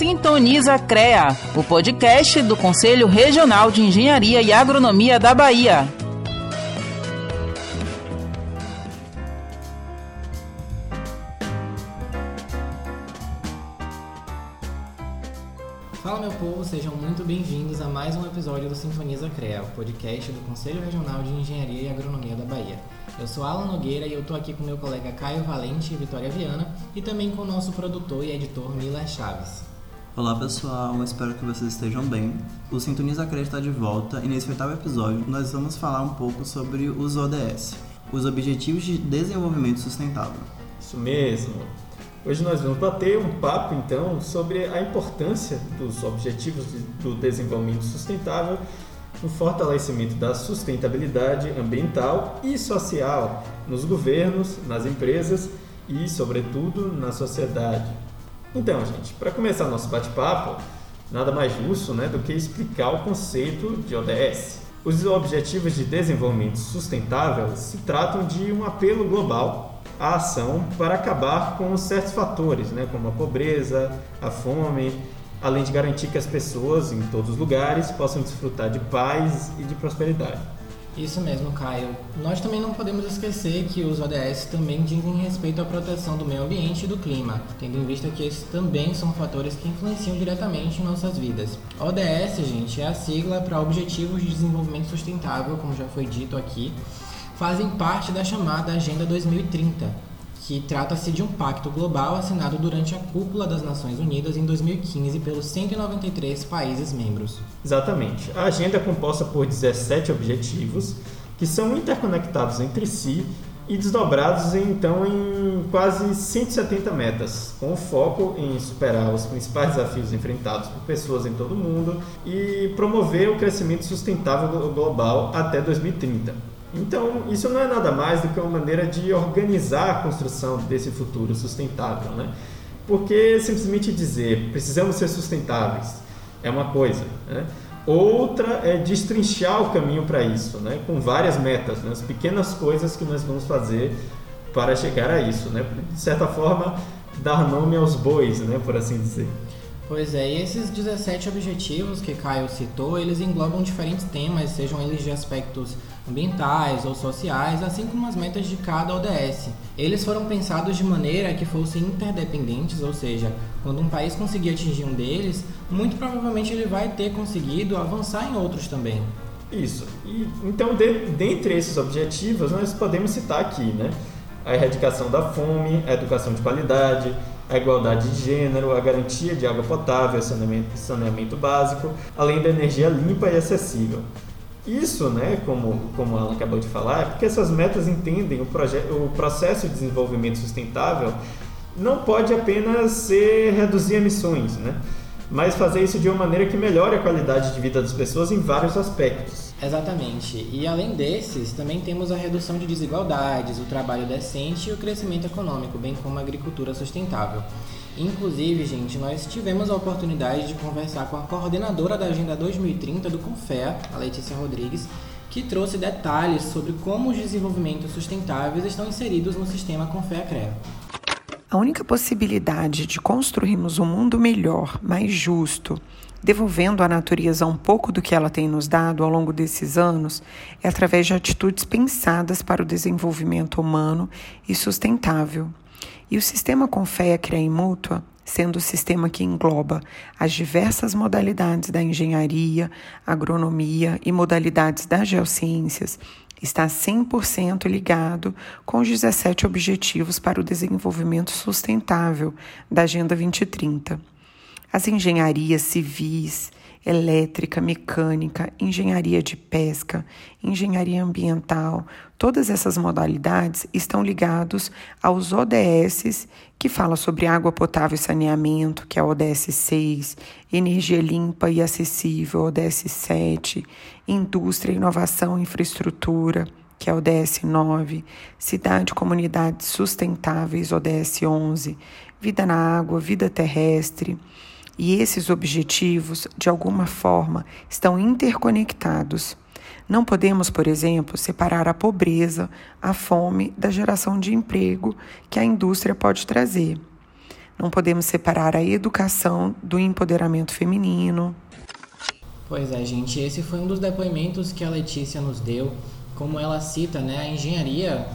Sintoniza CREA, o podcast do Conselho Regional de Engenharia e Agronomia da Bahia. Fala meu povo, sejam muito bem-vindos a mais um episódio do Sintoniza CREA, o podcast do Conselho Regional de Engenharia e Agronomia da Bahia. Eu sou Alan Nogueira e eu tô aqui com meu colega Caio Valente e Vitória Viana e também com o nosso produtor e editor Miller Chaves. Olá pessoal, espero que vocês estejam bem. O Sintoniza CREA está de volta e nesse oitavo episódio nós vamos falar um pouco sobre os ODS, os Objetivos de Desenvolvimento Sustentável. Isso mesmo. Hoje nós vamos bater um papo então sobre a importância dos Objetivos do Desenvolvimento Sustentável no fortalecimento da sustentabilidade ambiental e social nos governos, nas empresas e, sobretudo, na sociedade. Então, gente, para começar nosso bate-papo, nada mais justo né, do que explicar o conceito de ODS. Os Objetivos de Desenvolvimento Sustentável se tratam de um apelo global à ação para acabar com certos fatores, né, como a pobreza, a fome, além de garantir que as pessoas em todos os lugares possam desfrutar de paz e de prosperidade. Isso mesmo, Caio. Nós também não podemos esquecer que os ODS também dizem respeito à proteção do meio ambiente e do clima, tendo em vista que esses também são fatores que influenciam diretamente em nossas vidas. ODS, gente, é a sigla para Objetivos de Desenvolvimento Sustentável, como já foi dito aqui, fazem parte da chamada Agenda 2030, que trata-se de um pacto global assinado durante a cúpula das Nações Unidas em 2015 pelos 193 países membros. Exatamente. A agenda é composta por 17 objetivos que são interconectados entre si e desdobrados então em quase 170 metas, com foco em superar os principais desafios enfrentados por pessoas em todo o mundo e promover o crescimento sustentável global até 2030. Então, isso não é nada mais do que uma maneira de organizar a construção desse futuro sustentável, né? Porque simplesmente dizer precisamos ser sustentáveis é uma coisa, né? Outra é destrinchar o caminho para isso, né? Com várias metas, né? as pequenas coisas que nós vamos fazer para chegar a isso, né? De certa forma, dar nome aos bois, né? Por assim dizer. Pois é, e esses 17 objetivos que Caio citou, eles englobam diferentes temas, sejam eles de aspectos ambientais ou sociais, assim como as metas de cada ODS. Eles foram pensados de maneira que fossem interdependentes, ou seja, quando um país conseguir atingir um deles, muito provavelmente ele vai ter conseguido avançar em outros também. Isso. E, então, de, dentre esses objetivos, nós podemos citar aqui, né? A erradicação da fome, a educação de qualidade, a igualdade de gênero, a garantia de água potável, saneamento, saneamento básico, além da energia limpa e acessível. Isso, né, como, como ela acabou de falar, é porque essas metas entendem o, o processo de desenvolvimento sustentável não pode apenas ser reduzir emissões, né? mas fazer isso de uma maneira que melhore a qualidade de vida das pessoas em vários aspectos. Exatamente. E além desses, também temos a redução de desigualdades, o trabalho decente e o crescimento econômico, bem como a agricultura sustentável. Inclusive, gente, nós tivemos a oportunidade de conversar com a coordenadora da Agenda 2030 do Confea, a Letícia Rodrigues, que trouxe detalhes sobre como os desenvolvimentos sustentáveis estão inseridos no sistema Confea-CREA. A única possibilidade de construirmos um mundo melhor, mais justo, devolvendo à natureza um pouco do que ela tem nos dado ao longo desses anos, é através de atitudes pensadas para o desenvolvimento humano e sustentável. E o sistema Confea CREA Mútua, sendo o sistema que engloba as diversas modalidades da engenharia, agronomia e modalidades das geociências, está 100% ligado com os 17 Objetivos para o Desenvolvimento Sustentável da Agenda 2030. As engenharias civis, elétrica, mecânica, engenharia de pesca, engenharia ambiental, todas essas modalidades estão ligados aos ODS, que fala sobre água potável e saneamento, que é o ODS 6, energia limpa e acessível, ODS 7, indústria, inovação e infraestrutura, que é o ODS 9, cidade e comunidades sustentáveis, ODS 11, vida na água, vida terrestre, e esses objetivos, de alguma forma, estão interconectados. Não podemos, por exemplo, separar a pobreza, a fome da geração de emprego que a indústria pode trazer. Não podemos separar a educação do empoderamento feminino. Pois é, gente, esse foi um dos depoimentos que a Letícia nos deu, como ela cita, né, a engenharia,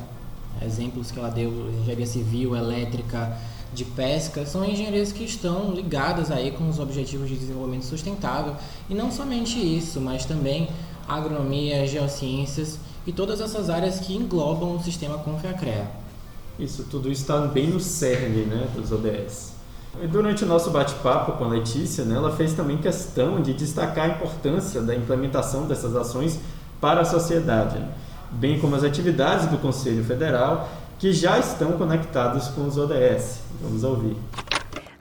exemplos que ela deu, engenharia civil, elétrica, de pesca, são engenharias que estão ligadas aí com os objetivos de desenvolvimento sustentável, e não somente isso, mas também agronomia, geociências e todas essas áreas que englobam o sistema Confiacrea. Isso tudo está bem no cerne né, dos ODS. E durante o nosso bate-papo com a Letícia, né, ela fez também questão de destacar a importância da implementação dessas ações para a sociedade, bem como as atividades do Conselho Federal que já estão conectadas com os ODS. Vamos ouvir.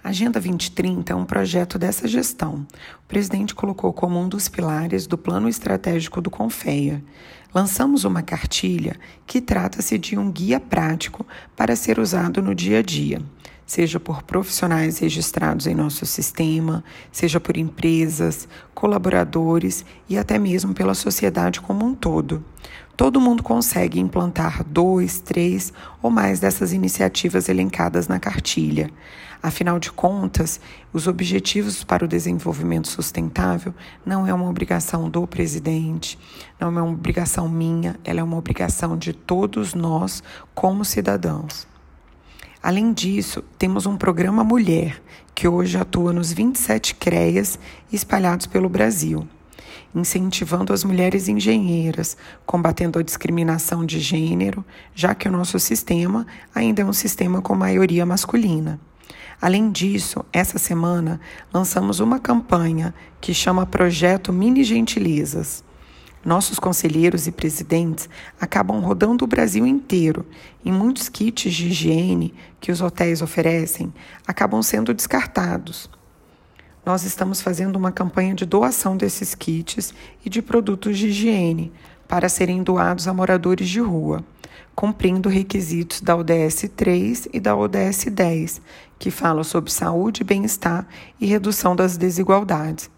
Agenda 2030 é um projeto dessa gestão. O presidente colocou como um dos pilares do plano estratégico do Confeia. Lançamos uma cartilha que trata-se de um guia prático para ser usado no dia a dia, seja por profissionais registrados em nosso sistema, seja por empresas, colaboradores e até mesmo pela sociedade como um todo. Todo mundo consegue implantar dois, três ou mais dessas iniciativas elencadas na cartilha. Afinal de contas, os Objetivos para o Desenvolvimento Sustentável não é uma obrigação do presidente, não é uma obrigação minha, ela é uma obrigação de todos nós como cidadãos. Além disso, temos um programa Mulher, que hoje atua nos 27 CREAs espalhados pelo Brasil incentivando as mulheres engenheiras, combatendo a discriminação de gênero, já que o nosso sistema ainda é um sistema com maioria masculina. Além disso, essa semana lançamos uma campanha que chama Projeto Mini Gentilezas. Nossos conselheiros e presidentes acabam rodando o Brasil inteiro e muitos kits de higiene que os hotéis oferecem acabam sendo descartados nós estamos fazendo uma campanha de doação desses kits e de produtos de higiene para serem doados a moradores de rua, cumprindo requisitos da ODS 3 e da ODS 10, que falam sobre saúde, bem-estar e redução das desigualdades.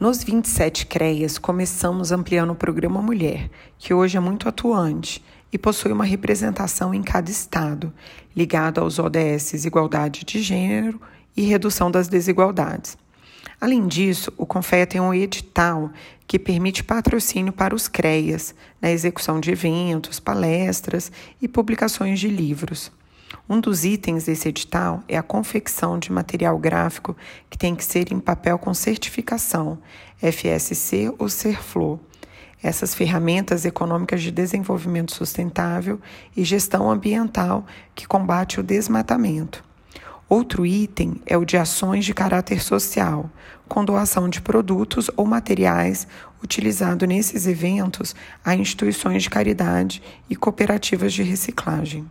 Nos 27 CREAs, começamos ampliando o programa Mulher, que hoje é muito atuante e possui uma representação em cada estado, ligado aos ODS Igualdade de Gênero e Redução das Desigualdades. Além disso, o Confeia tem um edital que permite patrocínio para os CREAS na execução de eventos, palestras e publicações de livros. Um dos itens desse edital é a confecção de material gráfico que tem que ser em papel com certificação, FSC ou Serflo. Essas ferramentas econômicas de desenvolvimento sustentável e gestão ambiental que combate o desmatamento. Outro item é o de ações de caráter social, com doação de produtos ou materiais utilizado nesses eventos a instituições de caridade e cooperativas de reciclagem.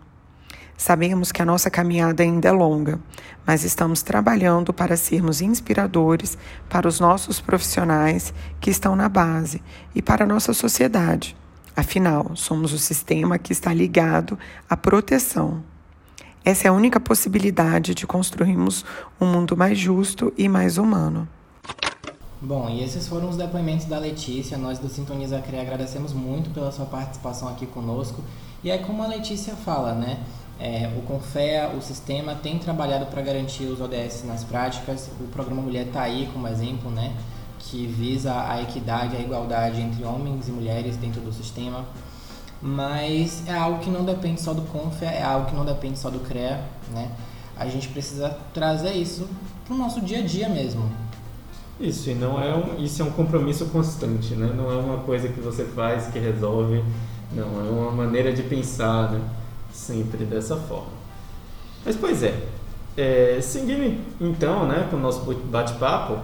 Sabemos que a nossa caminhada ainda é longa, mas estamos trabalhando para sermos inspiradores para os nossos profissionais que estão na base e para a nossa sociedade. Afinal, somos o sistema que está ligado à proteção. Essa é a única possibilidade de construirmos um mundo mais justo e mais humano. Bom, e esses foram os depoimentos da Letícia. Nós do Sintoniza CRE agradecemos muito pela sua participação aqui conosco. E é como a Letícia fala, né? É, o Confea, o sistema, tem trabalhado para garantir os ODS nas práticas. O programa Mulher está aí como exemplo, né? Que visa a equidade, a igualdade entre homens e mulheres dentro do sistema mas é algo que não depende só do Confia, é algo que não depende só do CREA, né? A gente precisa trazer isso para o nosso dia a dia mesmo. Isso, e não é um, isso é um compromisso constante, né? Não é uma coisa que você faz que resolve, não, é uma maneira de pensar, né? Sempre dessa forma. Mas, pois é, é seguindo então, né, com o nosso bate-papo,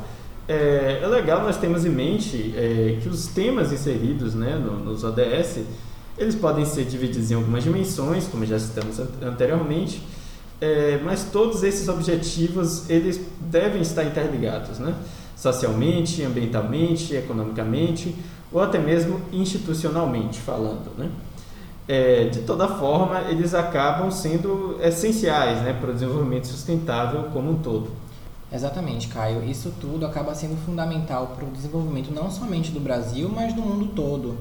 é, é, legal nós temos em mente é, que os temas inseridos né, no, nos ODS eles podem ser divididos em algumas dimensões, como já citamos anteriormente, é, mas todos esses objetivos eles devem estar interligados, né? socialmente, ambientalmente, economicamente ou até mesmo institucionalmente falando. Né? É, de toda forma, eles acabam sendo essenciais né, para o desenvolvimento sustentável como um todo. Exatamente, Caio. Isso tudo acaba sendo fundamental para o desenvolvimento não somente do Brasil, mas do mundo todo.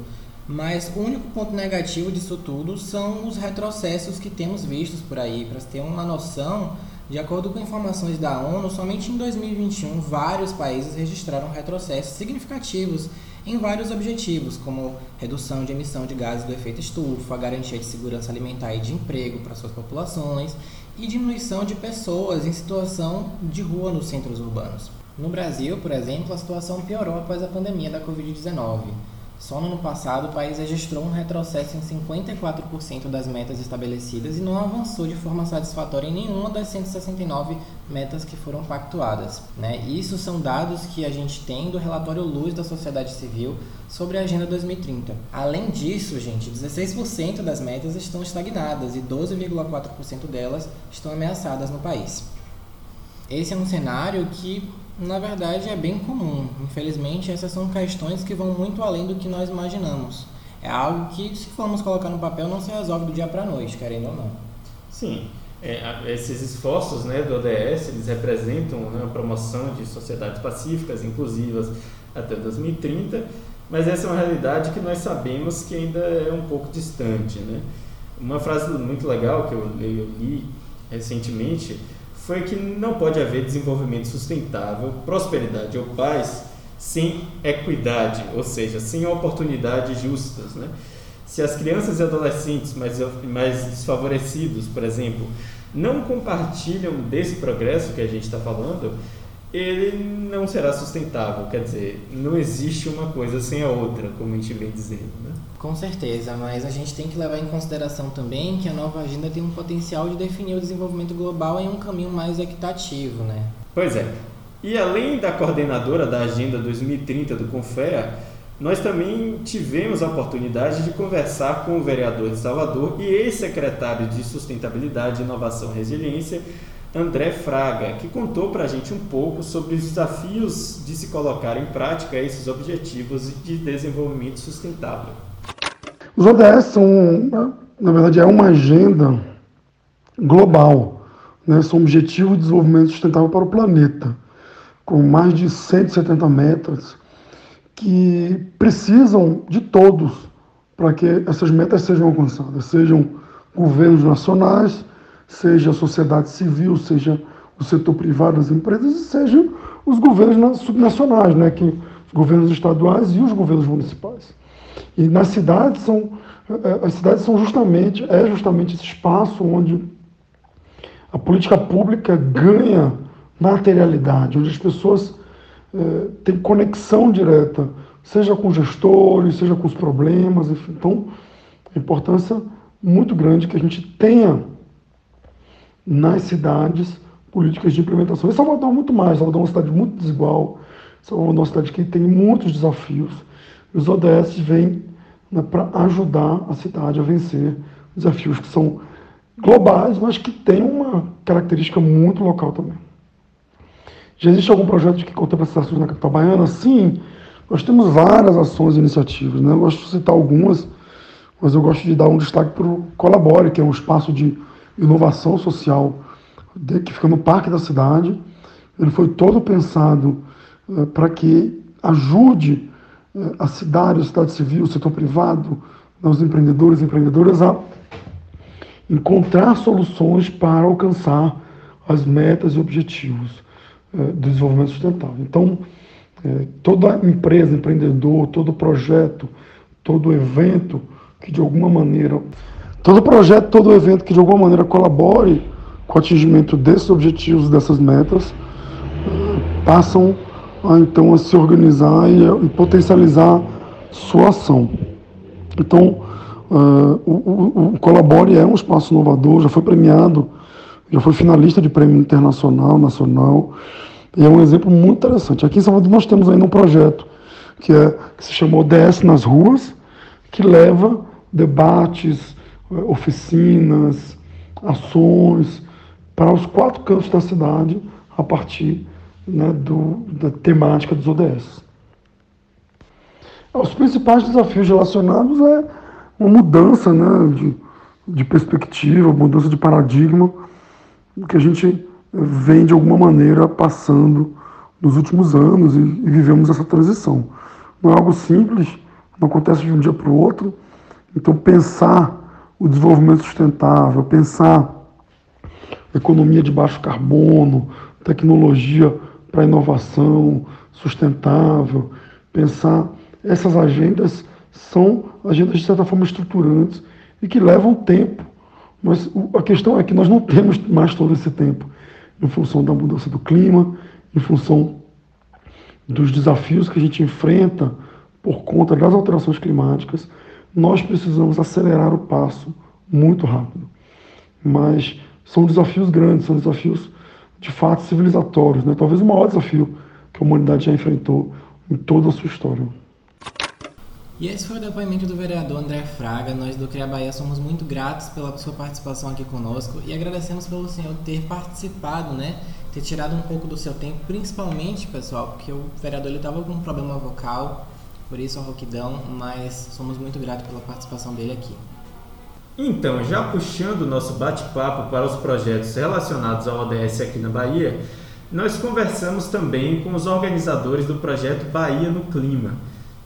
Mas o único ponto negativo disso tudo são os retrocessos que temos vistos por aí. Para ter uma noção, De acordo com informações da ONU, somente em 2021 vários países registraram retrocessos significativos em vários objetivos, como redução de emissão de gases do efeito estufa, garantia de segurança alimentar e de emprego para suas populações e diminuição de pessoas em situação de rua nos centros urbanos. No Brasil, por exemplo, a situação piorou após a pandemia da Covid-19. Só no ano passado, o país registrou um retrocesso em 54% das metas estabelecidas e não avançou de forma satisfatória em nenhuma das 169 metas que foram pactuadas. Né? Isso são dados que a gente tem do relatório Luz da Sociedade Civil sobre a Agenda 2030. Além disso, gente, 16% das metas estão estagnadas e 12,4% delas estão ameaçadas no país. Esse é um cenário que na verdade é bem comum. Infelizmente, essas são questões que vão muito além do que nós imaginamos. É algo que, se formos colocar no papel, não se resolve do dia para a noite, querendo ou não. Sim, é, esses esforços né, do ODS eles representam né, a promoção de sociedades pacíficas, inclusivas até 2030, mas essa é uma realidade que nós sabemos que ainda é um pouco distante. Né? Uma frase muito legal que eu, eu li recentemente foi que não pode haver desenvolvimento sustentável, prosperidade ou paz sem equidade, ou seja, sem oportunidades justas. Né? Se as crianças e adolescentes mais, mais desfavorecidos, por exemplo, não compartilham desse progresso que a gente está falando, ele não será sustentável. Quer dizer, não existe uma coisa sem a outra, como a gente vem dizendo. Né? Com certeza, mas a gente tem que levar em consideração também que a nova agenda tem um potencial de definir o desenvolvimento global em um caminho mais equitativo, né? Pois é. E além da coordenadora da Agenda 2030 do Confea, nós também tivemos a oportunidade de conversar com o vereador de Salvador e ex-secretário de Sustentabilidade, Inovação e Resiliência, André Fraga, que contou para a gente um pouco sobre os desafios de se colocar em prática esses objetivos de desenvolvimento sustentável. Os ODS são, na verdade, é uma agenda global, né? são objetivos de desenvolvimento sustentável para o planeta, com mais de 170 metas que precisam de todos para que essas metas sejam alcançadas, sejam governos nacionais, seja a sociedade civil, seja o setor privado, as empresas, e sejam os governos subnacionais, né, que os governos estaduais e os governos municipais. E nas cidades são eh, as cidades são justamente é justamente esse espaço onde a política pública ganha materialidade, onde as pessoas é, têm conexão direta, seja com gestores, seja com os problemas, enfim. Então, a importância muito grande que a gente tenha nas cidades políticas de implementação. E Salvador muito mais, Salvador é uma cidade muito desigual, Salvador é uma cidade que tem muitos desafios. E os ODS vêm né, para ajudar a cidade a vencer desafios que são globais, mas que têm uma característica muito local também. Já existe algum projeto que contempla essas ações na capital baiana? Sim, nós temos várias ações e iniciativas. Né? Eu gosto de citar algumas, mas eu gosto de dar um destaque para o Colabore, que é um espaço de inovação social que fica no Parque da Cidade. Ele foi todo pensado uh, para que ajude uh, a cidade, a cidade civil, o setor privado, os empreendedores e empreendedoras a encontrar soluções para alcançar as metas e objetivos uh, do desenvolvimento sustentável. Então, toda empresa, empreendedor, todo projeto, todo evento que de alguma maneira Todo projeto, todo evento que de alguma maneira colabore com o atingimento desses objetivos, dessas metas, passam a, então a se organizar e, a, e potencializar sua ação. Então, uh, o, o, o, Colabore é um espaço inovador, já foi premiado, já foi finalista de prêmio internacional, nacional, e é um exemplo muito interessante. Aqui em Salvador nós temos ainda um projeto que, é, que se chama ODS nas Ruas, que leva debates, oficinas, ações para os quatro cantos da cidade a partir né, do, da temática dos ODS. Os principais desafios relacionados é uma mudança né, de, de perspectiva, mudança de paradigma que a gente vem de alguma maneira passando nos últimos anos e, e vivemos essa transição. Não é algo simples, não acontece de um dia para o outro. Então pensar o desenvolvimento sustentável, pensar economia de baixo carbono, tecnologia para inovação sustentável, pensar essas agendas são agendas de certa forma estruturantes e que levam tempo. Mas a questão é que nós não temos mais todo esse tempo em função da mudança do clima, em função dos desafios que a gente enfrenta por conta das alterações climáticas, nós precisamos acelerar o passo muito rápido. Mas são desafios grandes, são desafios de fato civilizatórios, né? talvez o maior desafio que a humanidade já enfrentou em toda a sua história. E esse foi o depoimento do vereador André Fraga. Nós do CREA Bahia somos muito gratos pela sua participação aqui conosco e agradecemos pelo senhor ter participado, né? Ter tirado um pouco do seu tempo, principalmente, pessoal, porque o vereador estava com um problema vocal, por isso a rouquidão, mas somos muito gratos pela participação dele aqui. Então, já puxando o nosso bate-papo para os projetos relacionados ao ODS aqui na Bahia, nós conversamos também com os organizadores do projeto Bahia no Clima,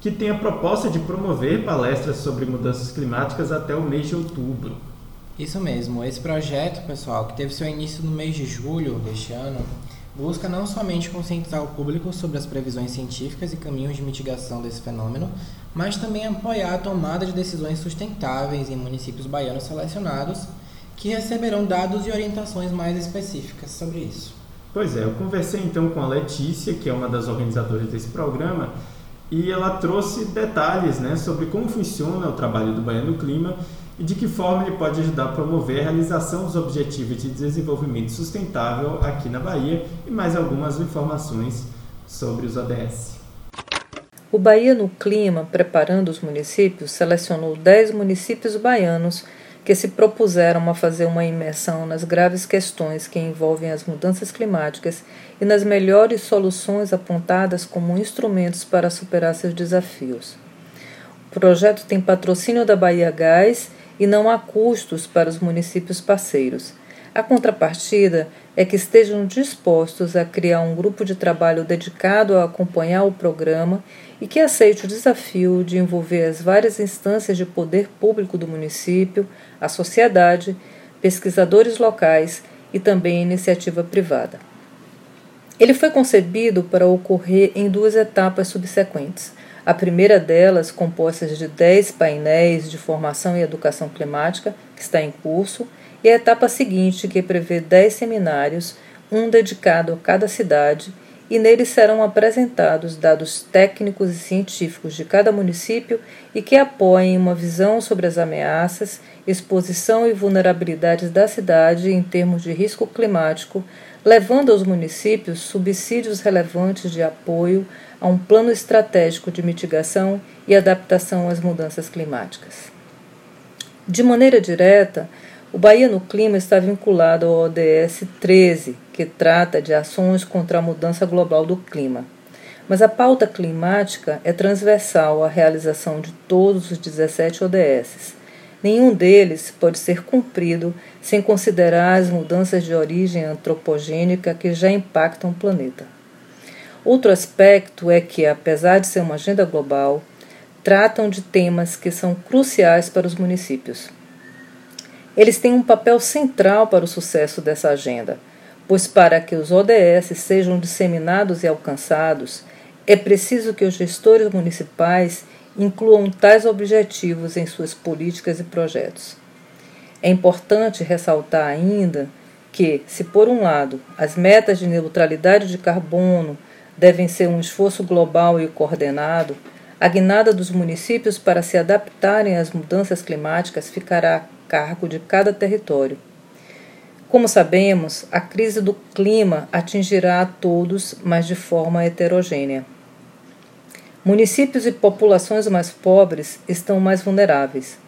que tem a proposta de promover palestras sobre mudanças climáticas até o mês de outubro. Isso mesmo, esse projeto, pessoal, que teve seu início no mês de julho deste ano, busca não somente conscientizar o público sobre as previsões científicas e caminhos de mitigação desse fenômeno, mas também apoiar a tomada de decisões sustentáveis em municípios baianos selecionados que receberão dados e orientações mais específicas sobre isso. Pois é, eu conversei então com a Letícia, que é uma das organizadoras desse programa, e ela trouxe detalhes né, sobre como funciona o trabalho do Baiano Clima e de que forma ele pode ajudar a promover a realização dos Objetivos de Desenvolvimento Sustentável aqui na Bahia e mais algumas informações sobre os ODS. O Bahia no Clima, preparando os municípios, selecionou 10 municípios baianos que se propuseram a fazer uma imersão nas graves questões que envolvem as mudanças climáticas e nas melhores soluções apontadas como instrumentos para superar seus desafios. O projeto tem patrocínio da Bahia Gás e não há custos para os municípios parceiros. A contrapartida é que estejam dispostos a criar um grupo de trabalho dedicado a acompanhar o programa e que aceite o desafio de envolver as várias instâncias de poder público do município, a sociedade, pesquisadores locais e também iniciativa privada. Ele foi concebido para ocorrer em duas etapas subsequentes. A primeira delas, composta de 10 painéis de formação e educação climática, que está em curso, e a etapa seguinte, que prevê 10 seminários, um dedicado a cada cidade, e neles serão apresentados dados técnicos e científicos de cada município e que apoiem uma visão sobre as ameaças, exposição e vulnerabilidades da cidade em termos de risco climático, levando aos municípios subsídios relevantes de apoio a um plano estratégico de mitigação e adaptação às mudanças climáticas. De maneira direta, o Bahia no Clima está vinculado ao ODS 13, que trata de ações contra a mudança global do clima. Mas a pauta climática é transversal à realização de todos os 17 ODSs. Nenhum deles pode ser cumprido sem considerar as mudanças de origem antropogênica que já impactam o planeta. Outro aspecto é que, apesar de ser uma agenda global, tratam de temas que são cruciais para os municípios. Eles têm um papel central para o sucesso dessa agenda, pois para que os ODS sejam disseminados e alcançados, é preciso que os gestores municipais incluam tais objetivos em suas políticas e projetos. É importante ressaltar ainda que, se por um lado as metas de neutralidade de carbono devem ser um esforço global e coordenado, a guinada dos municípios para se adaptarem às mudanças climáticas ficará a cargo de cada território. Como sabemos, a crise do clima atingirá a todos, mas de forma heterogênea. Municípios e populações mais pobres estão mais vulneráveis.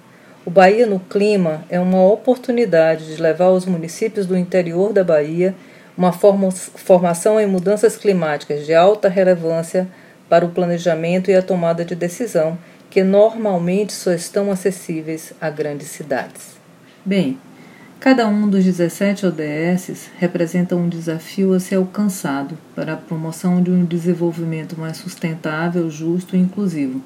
O Bahia no Clima é uma oportunidade de levar os municípios do interior da Bahia uma formação em mudanças climáticas de alta relevância para o planejamento e a tomada de decisão, que normalmente só estão acessíveis a grandes cidades. Bem, cada um dos 17 ODS representa um desafio a ser alcançado para a promoção de um desenvolvimento mais sustentável, justo e inclusivo.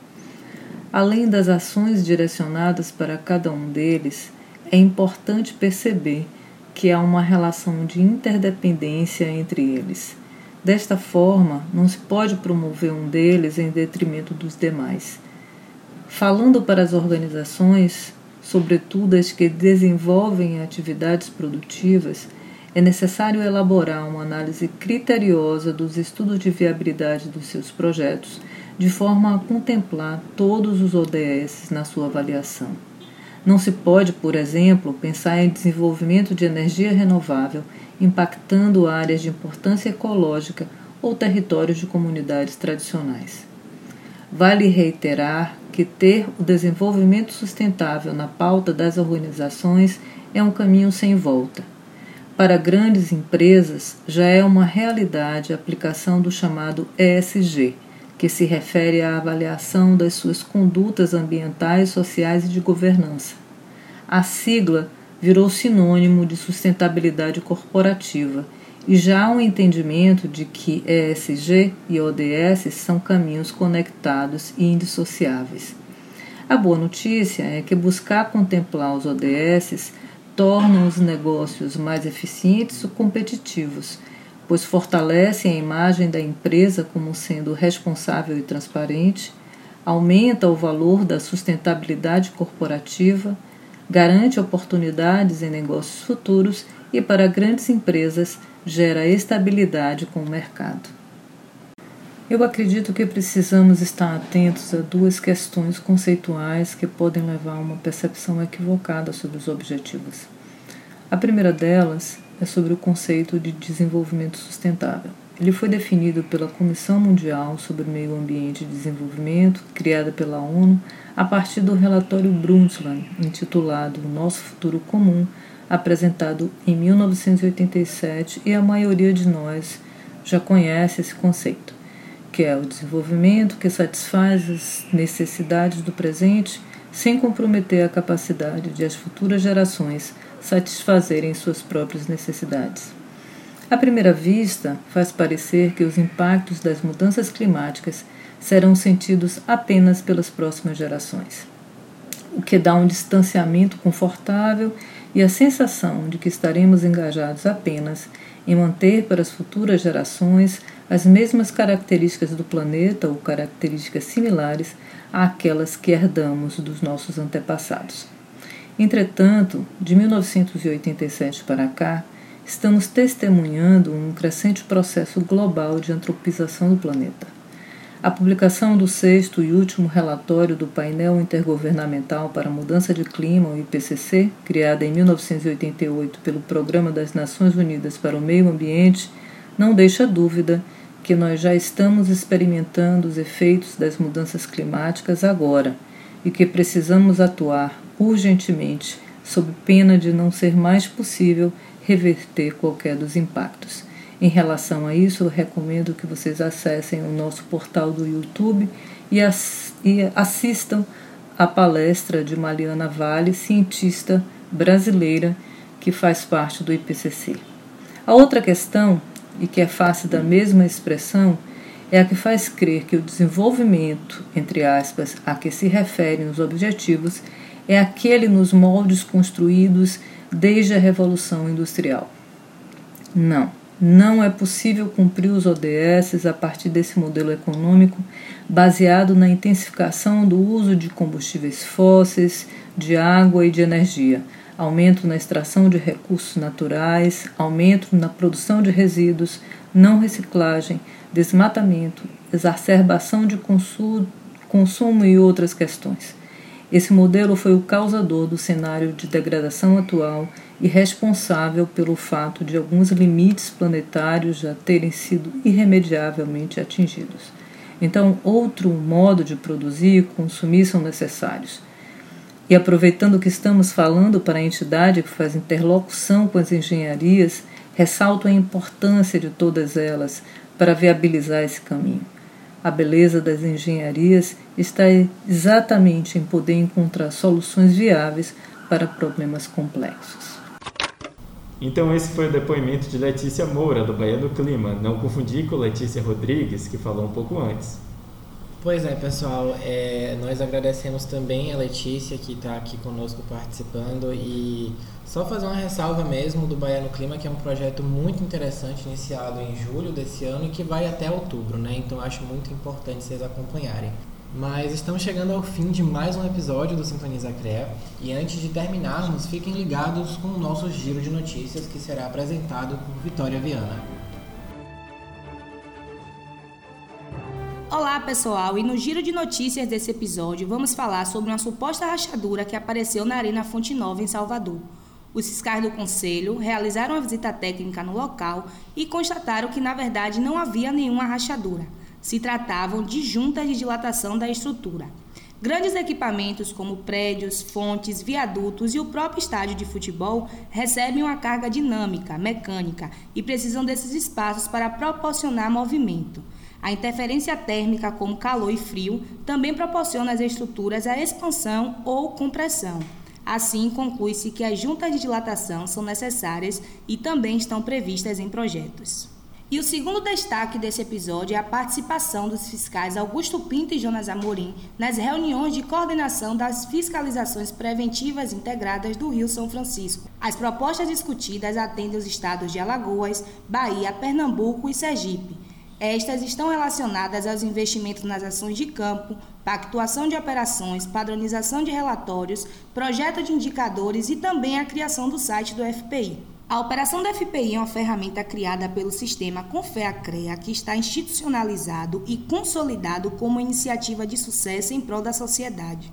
Além das ações direcionadas para cada um deles, é importante perceber que há uma relação de interdependência entre eles. Desta forma, não se pode promover um deles em detrimento dos demais. Falando para as organizações, sobretudo as que desenvolvem atividades produtivas, é necessário elaborar uma análise criteriosa dos estudos de viabilidade dos seus projetos, de forma a contemplar todos os ODS na sua avaliação. Não se pode, por exemplo, pensar em desenvolvimento de energia renovável impactando áreas de importância ecológica ou territórios de comunidades tradicionais. Vale reiterar que ter o desenvolvimento sustentável na pauta das organizações é um caminho sem volta. Para grandes empresas, já é uma realidade a aplicação do chamado ESG, que se refere à avaliação das suas condutas ambientais, sociais e de governança. A sigla virou sinônimo de sustentabilidade corporativa e já há um entendimento de que ESG e ODS são caminhos conectados e indissociáveis. A boa notícia é que buscar contemplar os ODS torna os negócios mais eficientes e competitivos pois fortalece a imagem da empresa como sendo responsável e transparente, aumenta o valor da sustentabilidade corporativa, garante oportunidades em negócios futuros e, para grandes empresas, gera estabilidade com o mercado. Eu acredito que precisamos estar atentos a duas questões conceituais que podem levar a uma percepção equivocada sobre os objetivos. A primeira delas é sobre o conceito de desenvolvimento sustentável. Ele foi definido pela Comissão Mundial sobre o Meio Ambiente e Desenvolvimento, criada pela ONU, a partir do relatório Brundtland, intitulado Nosso Futuro Comum, apresentado em 1987, e a maioria de nós já conhece esse conceito, que é o desenvolvimento que satisfaz as necessidades do presente sem comprometer a capacidade de as futuras gerações satisfazerem suas próprias necessidades. À primeira vista, faz parecer que os impactos das mudanças climáticas serão sentidos apenas pelas próximas gerações, o que dá um distanciamento confortável e a sensação de que estaremos engajados apenas em manter para as futuras gerações as mesmas características do planeta ou características similares àquelas que herdamos dos nossos antepassados. Entretanto, de 1987 para cá, estamos testemunhando um crescente processo global de antropização do planeta. A publicação do sexto e último relatório do Painel Intergovernamental para a Mudança de Clima, o IPCC, criada em 1988 pelo Programa das Nações Unidas para o Meio Ambiente, não deixa dúvida que nós já estamos experimentando os efeitos das mudanças climáticas agora e que precisamos atuar urgentemente, sob pena de não ser mais possível reverter qualquer dos impactos. Em relação a isso, eu recomendo que vocês acessem o nosso portal do YouTube e, ass assistam a palestra de Mariana Vale, cientista brasileira que faz parte do IPCC. A outra questão, e que é face da mesma expressão, é a que faz crer que o desenvolvimento, entre aspas, a que se referem os objetivos, é aquele nos moldes construídos desde a Revolução Industrial. Não, não é possível cumprir os ODS a partir desse modelo econômico baseado na intensificação do uso de combustíveis fósseis, de água e de energia, aumento na extração de recursos naturais, aumento na produção de resíduos, não reciclagem, desmatamento, exacerbação de consumo, consumo e outras questões. Esse modelo foi o causador do cenário de degradação atual e responsável pelo fato de alguns limites planetários já terem sido irremediavelmente atingidos. Então, outro modo de produzir e consumir são necessários. E aproveitando que estamos falando para a entidade que faz interlocução com as engenharias, ressalto a importância de todas elas para viabilizar esse caminho. A beleza das engenharias está exatamente em poder encontrar soluções viáveis para problemas complexos. Então esse foi o depoimento de Letícia Moura, do Bahia do Clima. Não confundir com Letícia Rodrigues, que falou um pouco antes. Pois é, pessoal, é, nós agradecemos também a Letícia que está aqui conosco participando e só fazer uma ressalva mesmo do Bahia no Clima, que é um projeto muito interessante, iniciado em julho desse ano e que vai até outubro, né? Então acho muito importante vocês acompanharem. Mas estamos chegando ao fim de mais um episódio do Sintoniza CREA e antes de terminarmos, fiquem ligados com o nosso giro de notícias que será apresentado por Vitória Viana. Olá pessoal, e no giro de notícias desse episódio vamos falar sobre uma suposta rachadura que apareceu na Arena Fonte Nova em Salvador. Os fiscais do Conselho realizaram uma visita técnica no local e constataram que na verdade não havia nenhuma rachadura. Se tratavam de juntas de dilatação da estrutura. Grandes equipamentos como prédios, fontes, viadutos e o próprio estádio de futebol recebem uma carga dinâmica, mecânica e precisam desses espaços para proporcionar movimento. A interferência térmica, como calor e frio, também proporciona às estruturas a expansão ou compressão. Assim, conclui-se que as juntas de dilatação são necessárias e também estão previstas em projetos. E o segundo destaque desse episódio é a participação dos fiscais Augusto Pinto e Jonas Amorim nas reuniões de coordenação das fiscalizações preventivas integradas do Rio São Francisco. As propostas discutidas atendem os estados de Alagoas, Bahia, Pernambuco e Sergipe estas estão relacionadas aos investimentos nas ações de campo, pactuação de operações, padronização de relatórios, projeto de indicadores e também a criação do site do FPI. A operação da FPI é uma ferramenta criada pelo sistema Confea-CREA que está institucionalizado e consolidado como iniciativa de sucesso em prol da sociedade.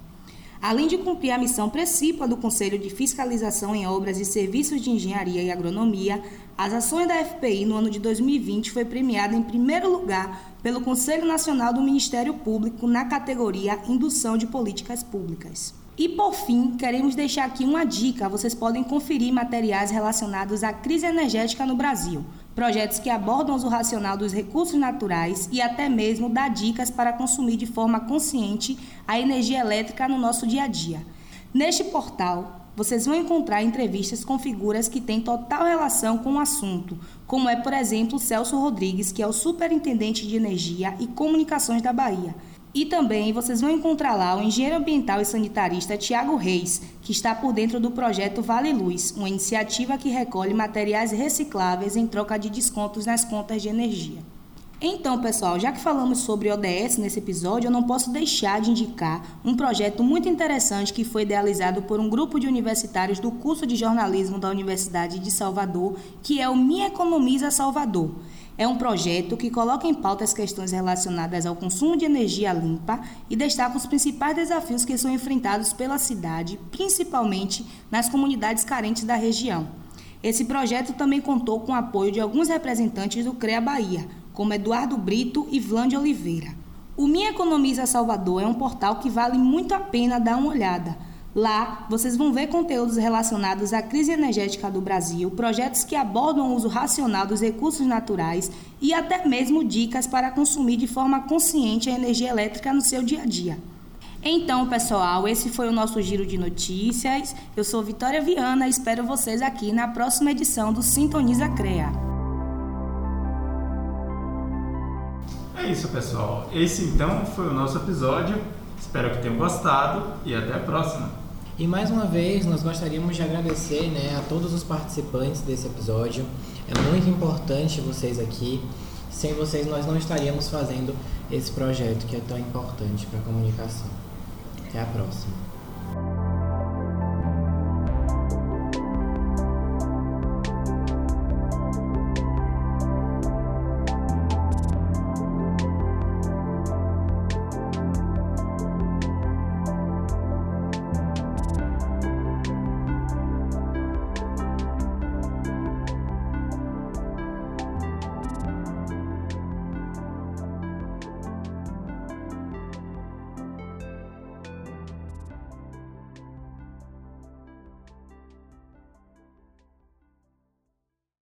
Além de cumprir a missão principal do Conselho de Fiscalização em Obras e Serviços de Engenharia e Agronomia, as ações da FPI no ano de 2020 foi premiada em primeiro lugar pelo Conselho Nacional do Ministério Público na categoria Indução de Políticas Públicas. E por fim, queremos deixar aqui uma dica: vocês podem conferir materiais relacionados à crise energética no Brasil, projetos que abordam o racional dos recursos naturais e até mesmo dar dicas para consumir de forma consciente a energia elétrica no nosso dia a dia. Neste portal, vocês vão encontrar entrevistas com figuras que têm total relação com o assunto, como é, por exemplo, Celso Rodrigues, que é o superintendente de energia e comunicações da Bahia. E também vocês vão encontrar lá o engenheiro ambiental e sanitarista Tiago Reis, que está por dentro do projeto Vale Luz, uma iniciativa que recolhe materiais recicláveis em troca de descontos nas contas de energia. Então, pessoal, já que falamos sobre ODS nesse episódio, eu não posso deixar de indicar um projeto muito interessante que foi idealizado por um grupo de universitários do curso de jornalismo da Universidade de Salvador, que é o Me Economiza Salvador. É um projeto que coloca em pauta as questões relacionadas ao consumo de energia limpa e destaca os principais desafios que são enfrentados pela cidade, principalmente nas comunidades carentes da região. Esse projeto também contou com o apoio de alguns representantes do CREA Bahia, como Eduardo Brito e Vlan de Oliveira. O Minha Economiza Salvador é um portal que vale muito a pena dar uma olhada. Lá, vocês vão ver conteúdos relacionados à crise energética do Brasil, projetos que abordam o uso racional dos recursos naturais e até mesmo dicas para consumir de forma consciente a energia elétrica no seu dia a dia. Então, pessoal, esse foi o nosso giro de notícias. Eu sou Vitória Viana e espero vocês aqui na próxima edição do Sintoniza CREA. É isso, pessoal. Esse então foi o nosso episódio. Espero que tenham gostado e até a próxima. E mais uma vez, nós gostaríamos de agradecer né, a todos os participantes desse episódio. É muito importante vocês aqui. Sem vocês, nós não estaríamos fazendo esse projeto que é tão importante para a comunicação. Até a próxima.